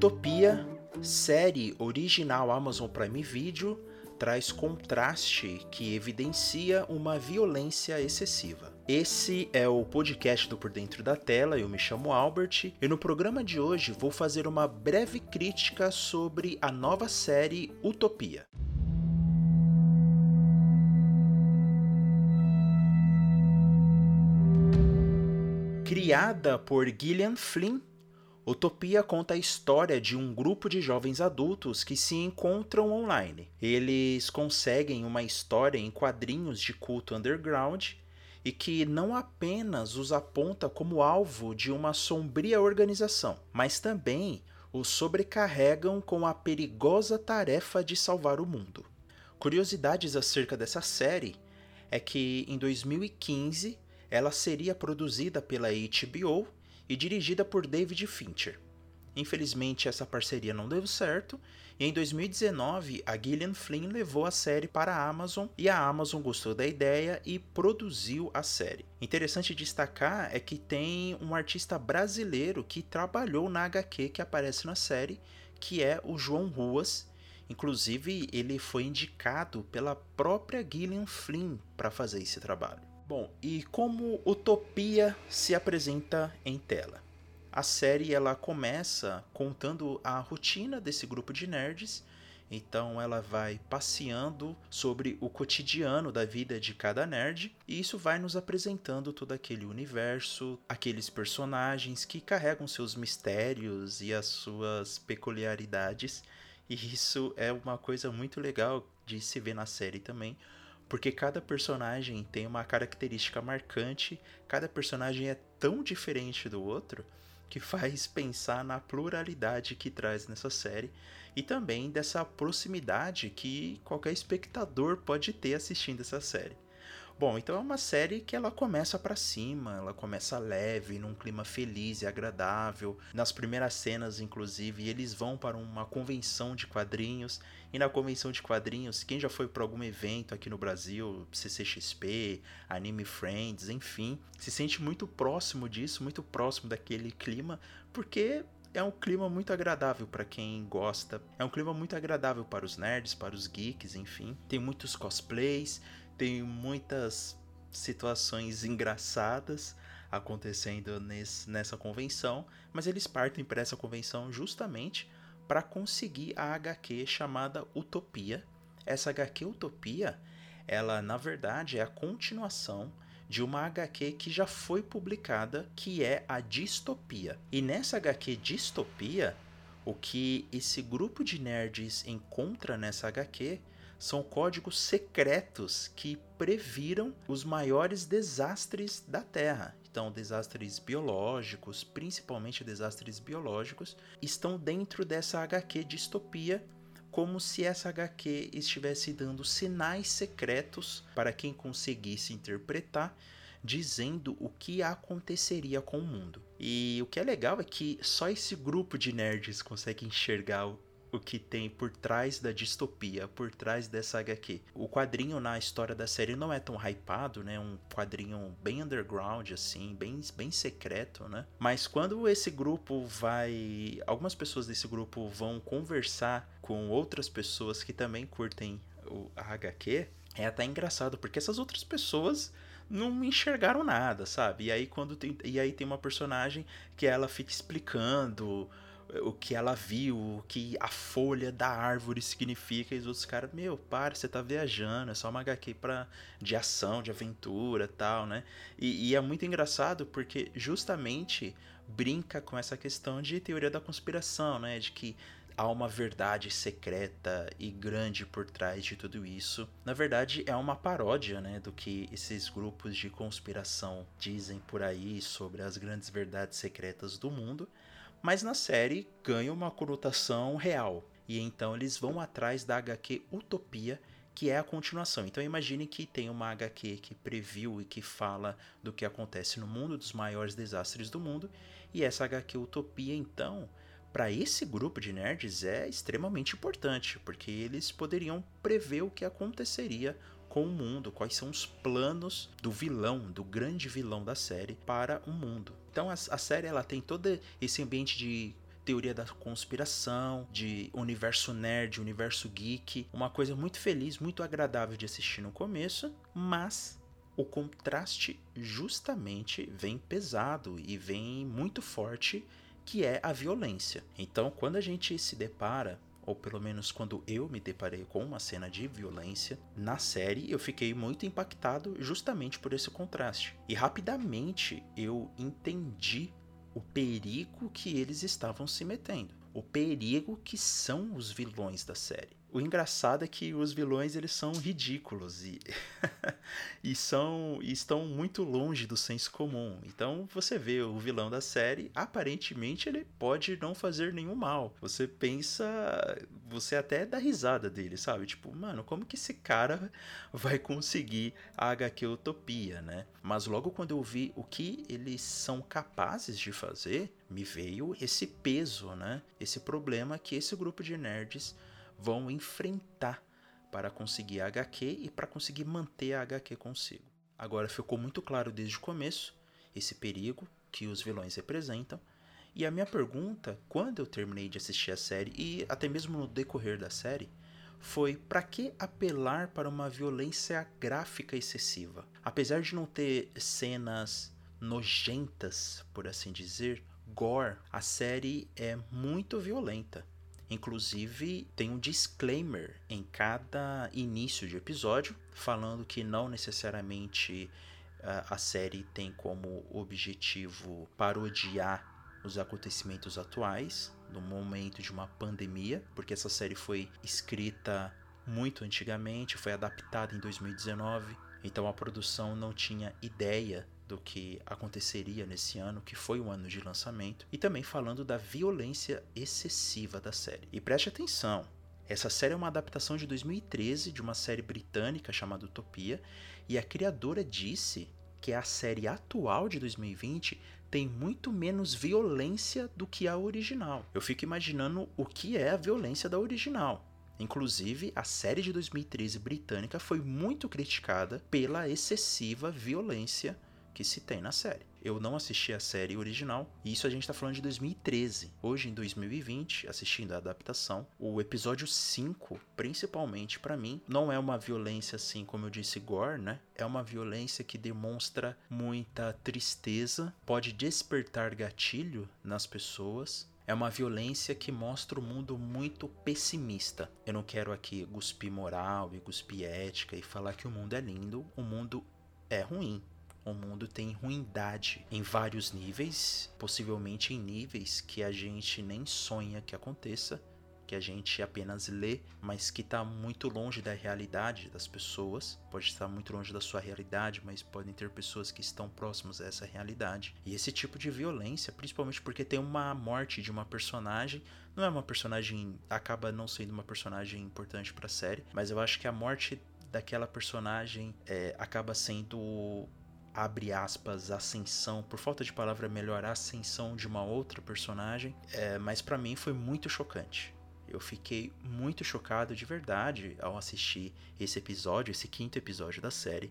Utopia, série original Amazon Prime Video, traz contraste que evidencia uma violência excessiva. Esse é o podcast do Por Dentro da Tela, eu me chamo Albert e no programa de hoje vou fazer uma breve crítica sobre a nova série Utopia. Criada por Gillian Flynn, Utopia conta a história de um grupo de jovens adultos que se encontram online. Eles conseguem uma história em quadrinhos de culto underground e que não apenas os aponta como alvo de uma sombria organização, mas também os sobrecarregam com a perigosa tarefa de salvar o mundo. Curiosidades acerca dessa série é que em 2015 ela seria produzida pela HBO e dirigida por David Fincher. Infelizmente, essa parceria não deu certo, e em 2019 a Gillian Flynn levou a série para a Amazon e a Amazon gostou da ideia e produziu a série. Interessante destacar é que tem um artista brasileiro que trabalhou na HQ que aparece na série, que é o João Ruas. Inclusive, ele foi indicado pela própria Gillian Flynn para fazer esse trabalho. Bom, e como Utopia se apresenta em tela? A série ela começa contando a rotina desse grupo de nerds. Então ela vai passeando sobre o cotidiano da vida de cada nerd e isso vai nos apresentando todo aquele universo, aqueles personagens que carregam seus mistérios e as suas peculiaridades. E isso é uma coisa muito legal de se ver na série também, porque cada personagem tem uma característica marcante, cada personagem é tão diferente do outro que faz pensar na pluralidade que traz nessa série e também dessa proximidade que qualquer espectador pode ter assistindo essa série. Bom, então é uma série que ela começa para cima, ela começa leve, num clima feliz e agradável. Nas primeiras cenas, inclusive, eles vão para uma convenção de quadrinhos. E na convenção de quadrinhos, quem já foi para algum evento aqui no Brasil, CCXP, Anime Friends, enfim, se sente muito próximo disso, muito próximo daquele clima, porque é um clima muito agradável para quem gosta. É um clima muito agradável para os nerds, para os geeks, enfim. Tem muitos cosplays, tem muitas situações engraçadas acontecendo nesse, nessa convenção, mas eles partem para essa convenção justamente para conseguir a HQ chamada Utopia. Essa HQ Utopia, ela na verdade é a continuação de uma HQ que já foi publicada, que é a Distopia. E nessa HQ Distopia, o que esse grupo de nerds encontra nessa HQ são códigos secretos que previram os maiores desastres da Terra. Então, desastres biológicos, principalmente desastres biológicos, estão dentro dessa HQ distopia, como se essa HQ estivesse dando sinais secretos para quem conseguisse interpretar dizendo o que aconteceria com o mundo. E o que é legal é que só esse grupo de nerds consegue enxergar o que tem por trás da distopia, por trás dessa HQ. O quadrinho na história da série não é tão hypado, né? Um quadrinho bem underground, assim, bem, bem secreto, né? Mas quando esse grupo vai. Algumas pessoas desse grupo vão conversar com outras pessoas que também curtem o, HQ, é até engraçado, porque essas outras pessoas não enxergaram nada, sabe? E aí quando tem, e aí tem uma personagem que ela fica explicando o que ela viu, o que a folha da árvore significa, e os outros caras, meu, para, você tá viajando, é só uma HQ pra, de ação, de aventura tal, né? E, e é muito engraçado porque justamente brinca com essa questão de teoria da conspiração, né? De que há uma verdade secreta e grande por trás de tudo isso. Na verdade, é uma paródia, né, do que esses grupos de conspiração dizem por aí sobre as grandes verdades secretas do mundo mas na série ganha uma conotação real. E então eles vão atrás da HQ Utopia, que é a continuação. Então imagine que tem uma HQ que previu e que fala do que acontece no mundo, dos maiores desastres do mundo, e essa HQ Utopia, então, para esse grupo de nerds é extremamente importante, porque eles poderiam prever o que aconteceria com o mundo, quais são os planos do vilão, do grande vilão da série para o mundo. Então a, a série ela tem todo esse ambiente de teoria da conspiração, de universo nerd, universo geek, uma coisa muito feliz, muito agradável de assistir no começo, mas o contraste justamente vem pesado e vem muito forte, que é a violência. Então, quando a gente se depara ou pelo menos quando eu me deparei com uma cena de violência na série, eu fiquei muito impactado justamente por esse contraste. E rapidamente eu entendi o perigo que eles estavam se metendo, o perigo que são os vilões da série. O engraçado é que os vilões eles são ridículos e, e são e estão muito longe do senso comum. Então você vê o vilão da série, aparentemente ele pode não fazer nenhum mal. Você pensa, você até dá risada dele, sabe? Tipo, mano, como que esse cara vai conseguir a HQ Utopia, né? Mas logo quando eu vi o que eles são capazes de fazer, me veio esse peso, né? Esse problema que esse grupo de nerds vão enfrentar para conseguir a HQ e para conseguir manter a HQ consigo. Agora ficou muito claro desde o começo esse perigo que os vilões representam. E a minha pergunta, quando eu terminei de assistir a série e até mesmo no decorrer da série, foi para que apelar para uma violência gráfica excessiva? Apesar de não ter cenas nojentas, por assim dizer, gore, a série é muito violenta. Inclusive, tem um disclaimer em cada início de episódio, falando que não necessariamente uh, a série tem como objetivo parodiar os acontecimentos atuais, no momento de uma pandemia, porque essa série foi escrita muito antigamente, foi adaptada em 2019, então a produção não tinha ideia do que aconteceria nesse ano, que foi o ano de lançamento, e também falando da violência excessiva da série. E preste atenção, essa série é uma adaptação de 2013 de uma série britânica chamada Utopia, e a criadora disse que a série atual de 2020 tem muito menos violência do que a original. Eu fico imaginando o que é a violência da original. Inclusive, a série de 2013 britânica foi muito criticada pela excessiva violência que se tem na série. Eu não assisti a série original, e isso a gente tá falando de 2013. Hoje, em 2020, assistindo a adaptação, o episódio 5, principalmente para mim, não é uma violência assim, como eu disse, gore, né? É uma violência que demonstra muita tristeza, pode despertar gatilho nas pessoas, é uma violência que mostra o mundo muito pessimista. Eu não quero aqui cuspir moral e cuspir ética e falar que o mundo é lindo, o mundo é ruim. O mundo tem ruindade em vários níveis, possivelmente em níveis que a gente nem sonha que aconteça, que a gente apenas lê, mas que está muito longe da realidade das pessoas. Pode estar muito longe da sua realidade, mas podem ter pessoas que estão próximas a essa realidade. E esse tipo de violência, principalmente porque tem uma morte de uma personagem, não é uma personagem, acaba não sendo uma personagem importante para a série, mas eu acho que a morte daquela personagem é, acaba sendo abre aspas, ascensão, por falta de palavra melhor, ascensão de uma outra personagem, é, mas para mim foi muito chocante. Eu fiquei muito chocado de verdade ao assistir esse episódio, esse quinto episódio da série.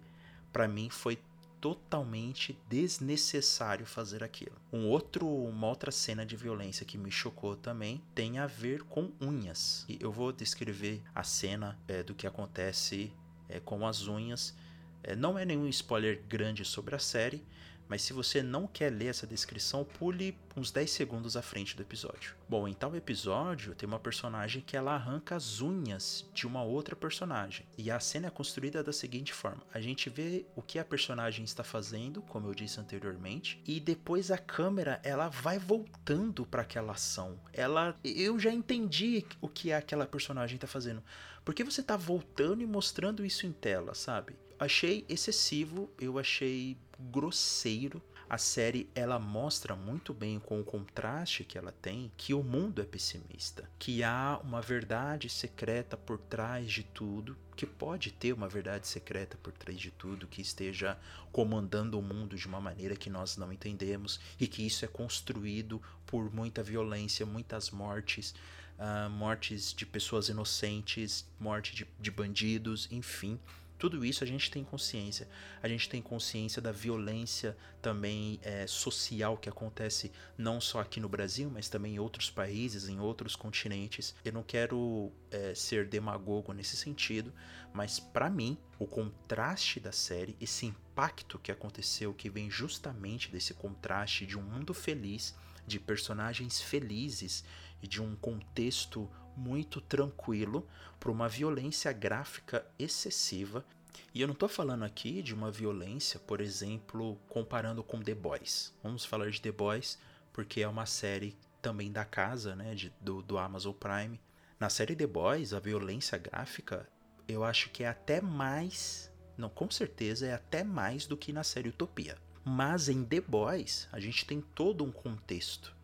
Para mim foi totalmente desnecessário fazer aquilo. Um outro, uma outra cena de violência que me chocou também tem a ver com unhas. E eu vou descrever a cena é, do que acontece é, com as unhas é, não é nenhum spoiler grande sobre a série, mas se você não quer ler essa descrição, pule uns 10 segundos à frente do episódio. Bom, em tal episódio tem uma personagem que ela arranca as unhas de uma outra personagem. E a cena é construída da seguinte forma: a gente vê o que a personagem está fazendo, como eu disse anteriormente, e depois a câmera ela vai voltando para aquela ação. Ela eu já entendi o que aquela personagem está fazendo. Porque você está voltando e mostrando isso em tela, sabe? Achei excessivo, eu achei grosseiro. A série ela mostra muito bem com o contraste que ela tem que o mundo é pessimista, que há uma verdade secreta por trás de tudo, que pode ter uma verdade secreta por trás de tudo que esteja comandando o mundo de uma maneira que nós não entendemos e que isso é construído por muita violência, muitas mortes, uh, mortes de pessoas inocentes, morte de, de bandidos, enfim Tudo isso a gente tem consciência. A gente tem consciência da violência também é, social que acontece não só aqui no Brasil, mas também em outros países, em outros continentes. Eu não quero é, ser demagogo nesse sentido, mas para mim, o contraste da série, esse impacto que aconteceu, que vem justamente desse contraste de um mundo feliz, de personagens felizes e de um contexto muito tranquilo para uma violência gráfica excessiva. E eu não estou falando aqui de uma violência, por exemplo, comparando com The Boys. Vamos falar de The Boys porque é uma série também da casa, né, de, do, do Amazon Prime. Na série The Boys, a violência gráfica eu acho que é até mais, não, com certeza é até mais do que na série Utopia. Mas em The Boys, a gente tem todo um contexto.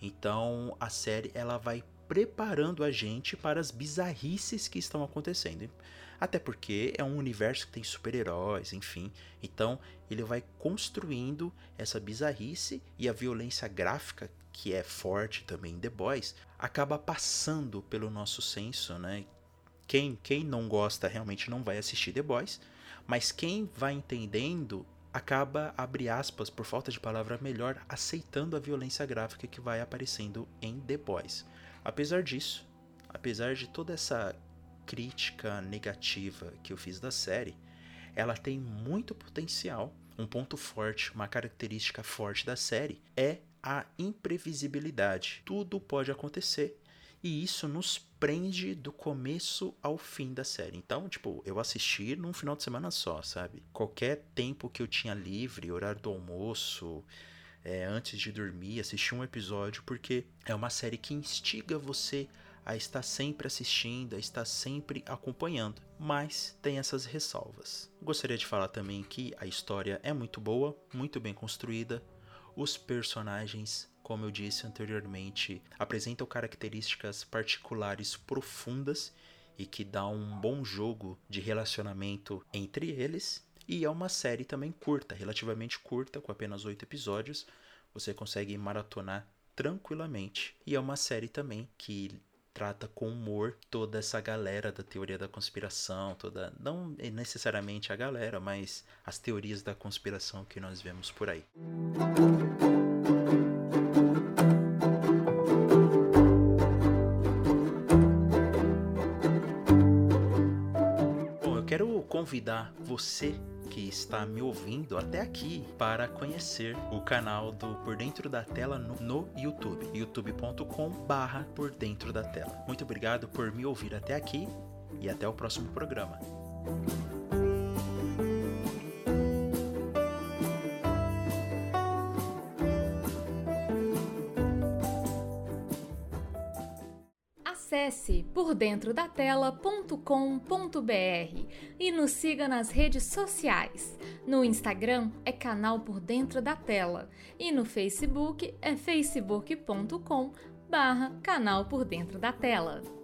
Então, a série ela vai preparando a gente para as bizarrices que estão acontecendo. Até porque é um universo que tem super-heróis, enfim. Então, ele vai construindo essa bizarrice e a violência gráfica, que é forte também em The Boys, acaba passando pelo nosso senso, né? Quem, quem não gosta realmente não vai assistir The Boys, mas quem vai entendendo acaba, abre aspas, por falta de palavra melhor, aceitando a violência gráfica que vai aparecendo em The Boys. Apesar disso, apesar de toda essa crítica negativa que eu fiz da série, ela tem muito potencial. Um ponto forte, uma característica forte da série é a imprevisibilidade. Tudo pode acontecer e isso nos prende do começo ao fim da série. Então, tipo, eu assisti num final de semana só, sabe? Qualquer tempo que eu tinha livre, horário do almoço, é, antes de dormir, assistir um episódio, porque é uma série que instiga você a estar sempre assistindo, a estar sempre acompanhando, mas tem essas ressalvas. Gostaria de falar também que a história é muito boa, muito bem construída, os personagens, como eu disse anteriormente, apresentam características particulares profundas e que dá um bom jogo de relacionamento entre eles e é uma série também curta, relativamente curta, com apenas oito episódios. Você consegue maratonar tranquilamente. E é uma série também que trata com humor toda essa galera da teoria da conspiração, toda não necessariamente a galera, mas as teorias da conspiração que nós vemos por aí. Convidar você que está me ouvindo até aqui para conhecer o canal do Por Dentro da Tela no, no YouTube, youtube.com barra Por Dentro da Tela. Muito obrigado por me ouvir até aqui e até o próximo programa. Acesse pordentrodatela.com.br e nos siga nas redes sociais. No Instagram é canal Por Dentro da Tela e no Facebook é facebook.com barra canal Por Dentro da Tela.